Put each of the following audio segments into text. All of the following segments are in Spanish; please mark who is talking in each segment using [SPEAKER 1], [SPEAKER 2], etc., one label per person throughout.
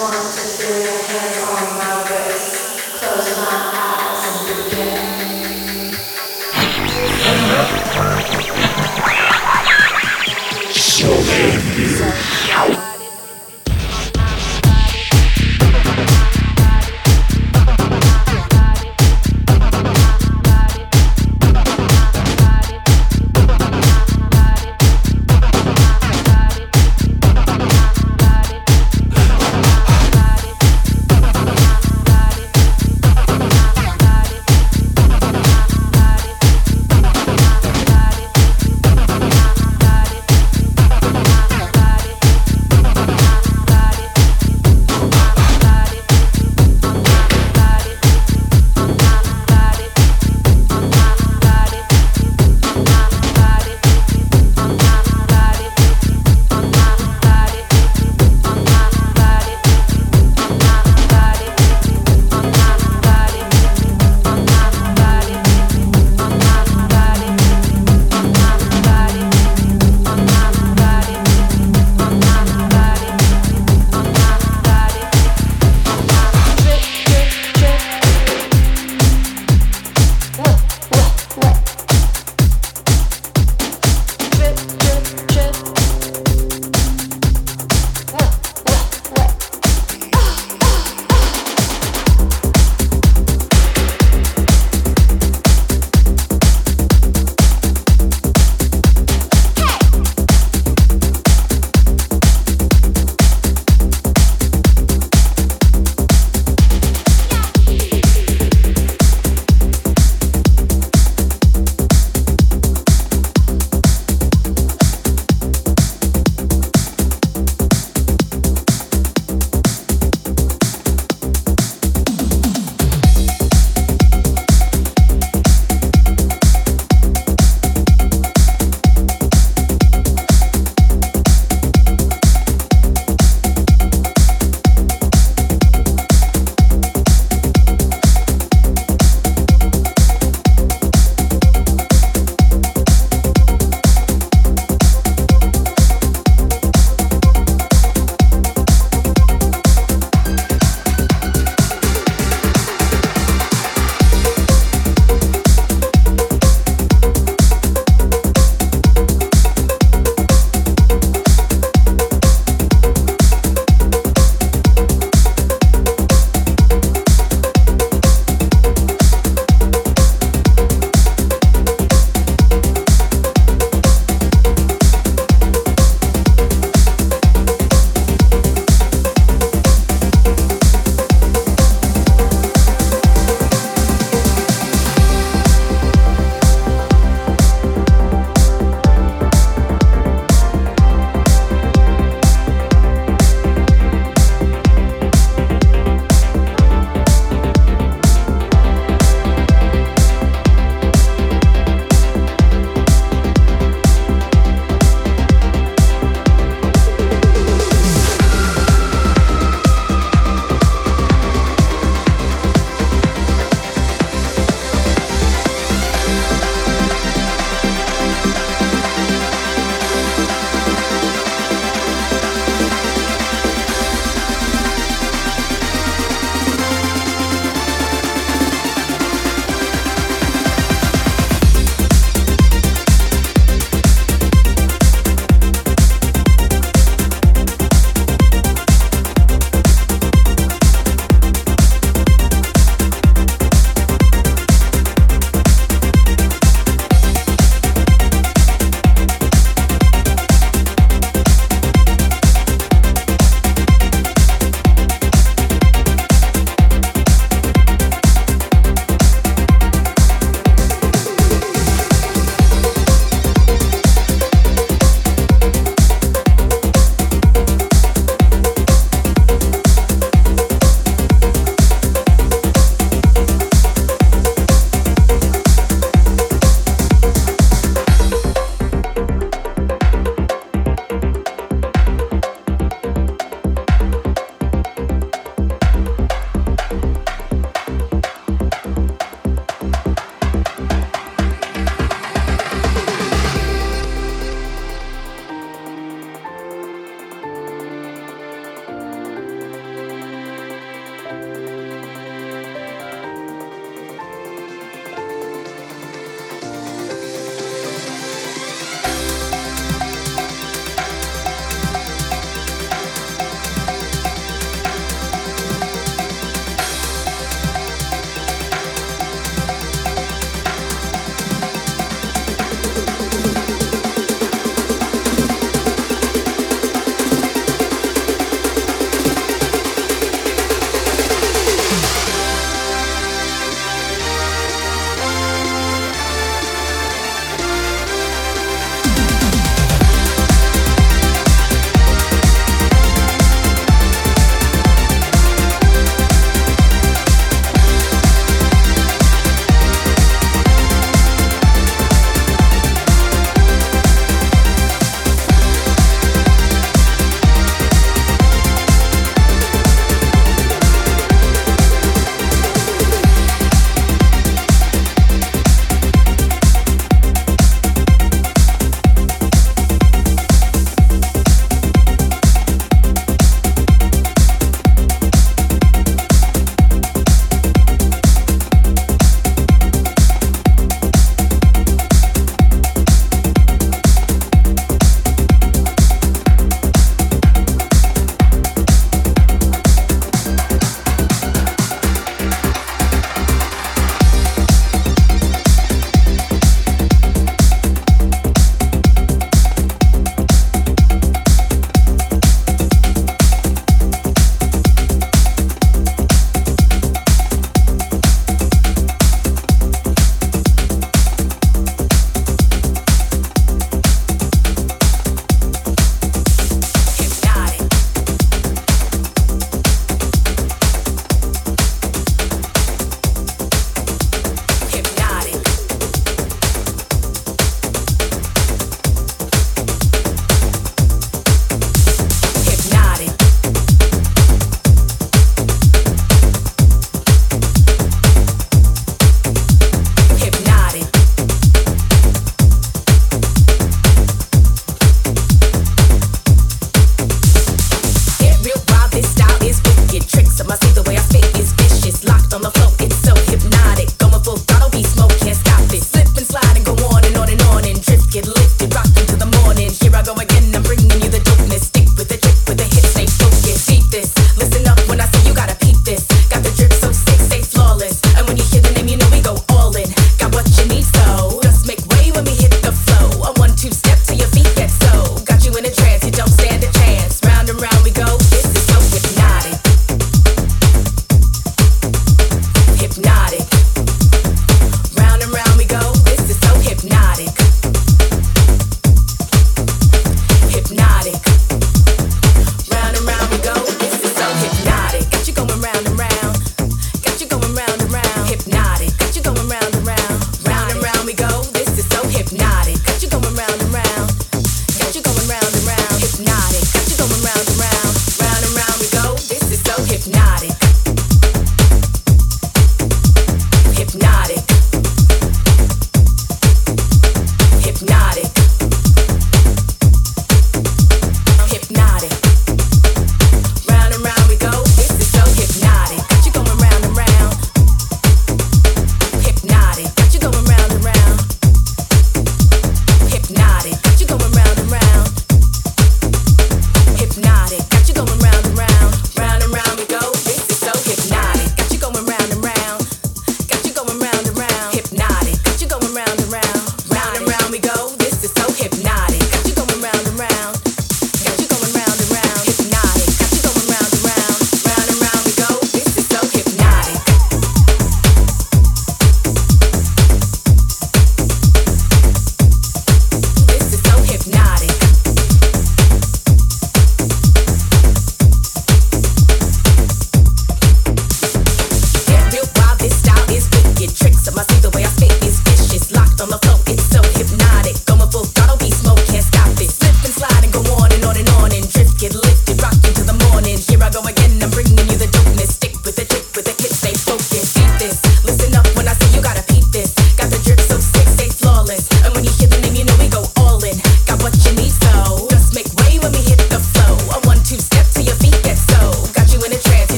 [SPEAKER 1] want to
[SPEAKER 2] do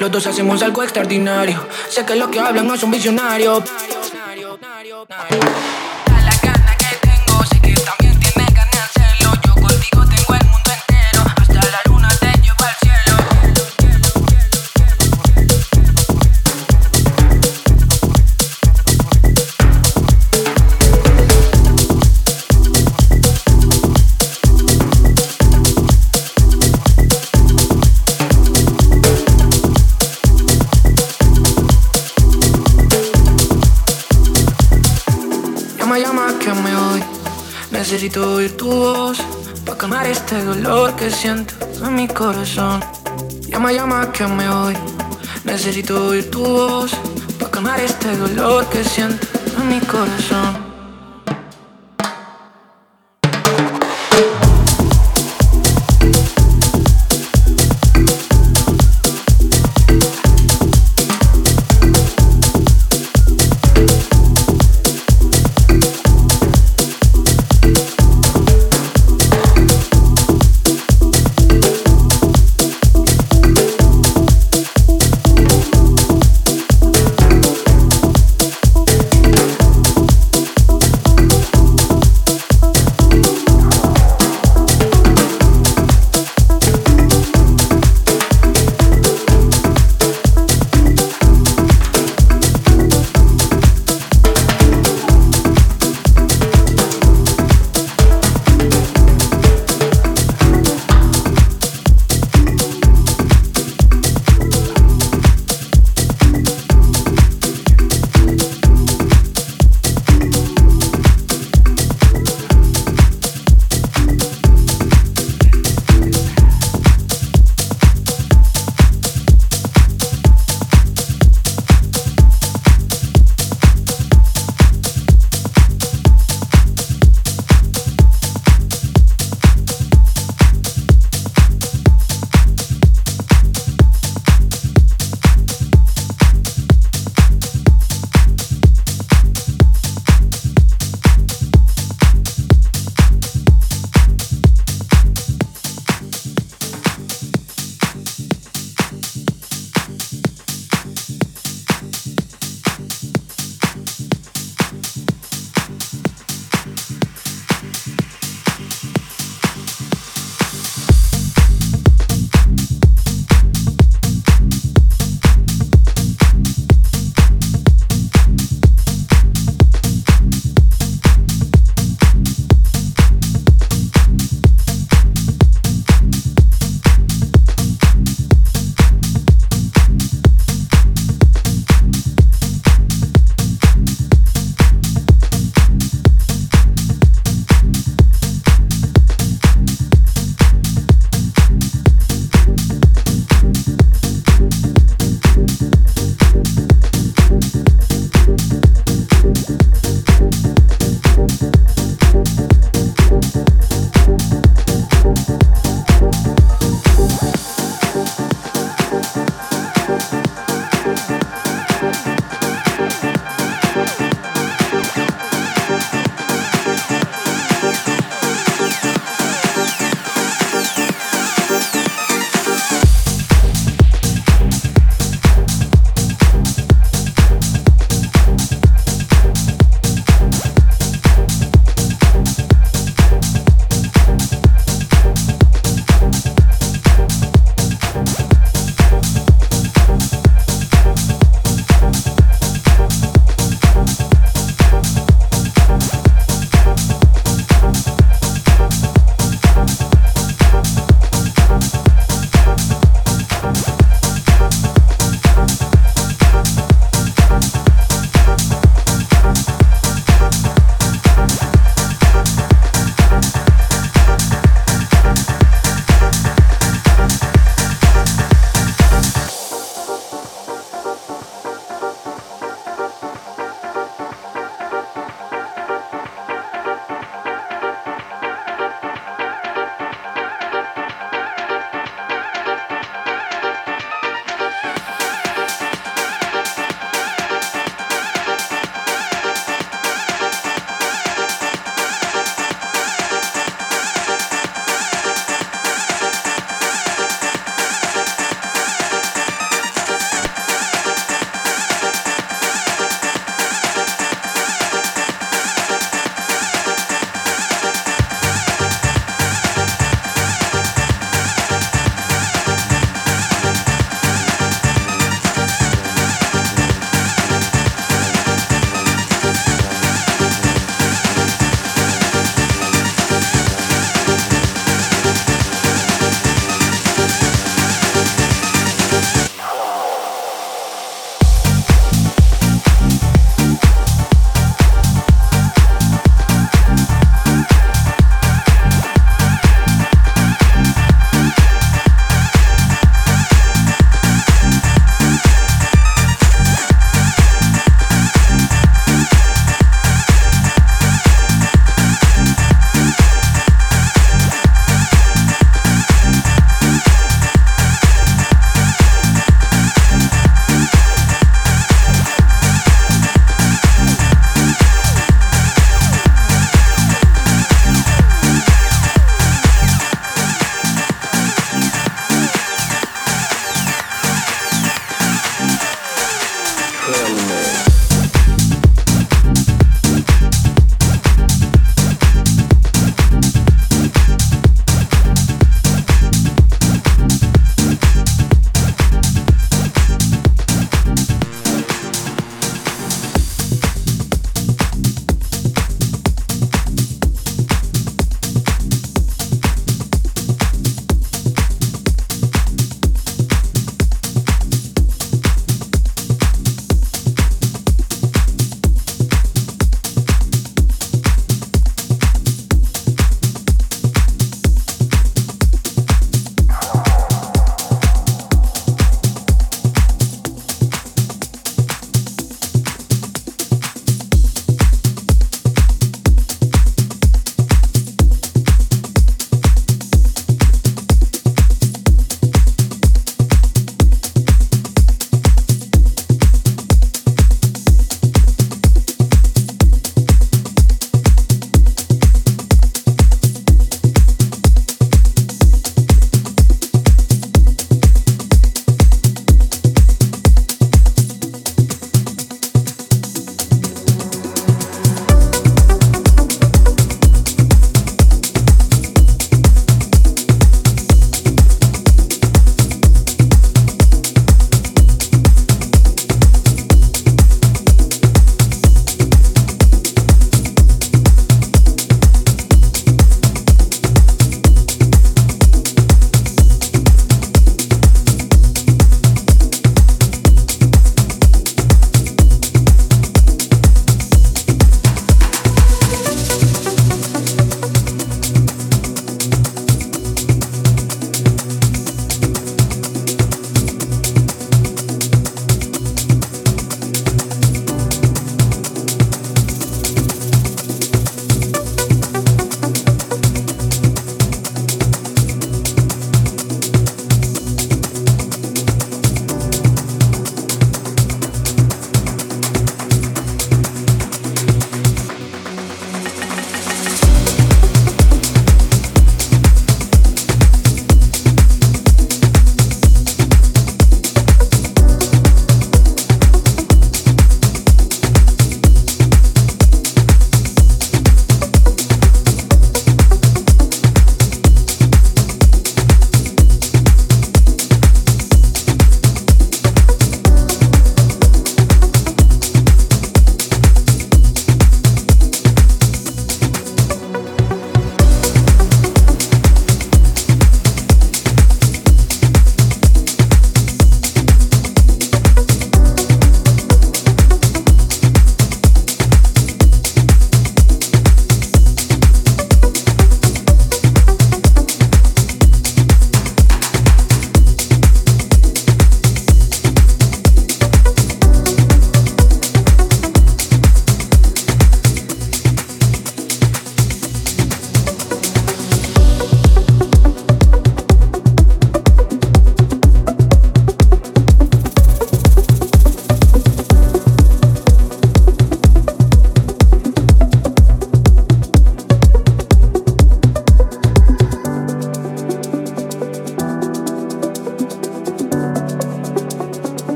[SPEAKER 2] Los dos hacemos algo extraordinario. Sé que lo que hablan no es un Necesito oír tu voz para calmar este dolor que siento en mi corazón. Llama, llama que me voy. Necesito oír tu voz para calmar este dolor que siento en mi corazón.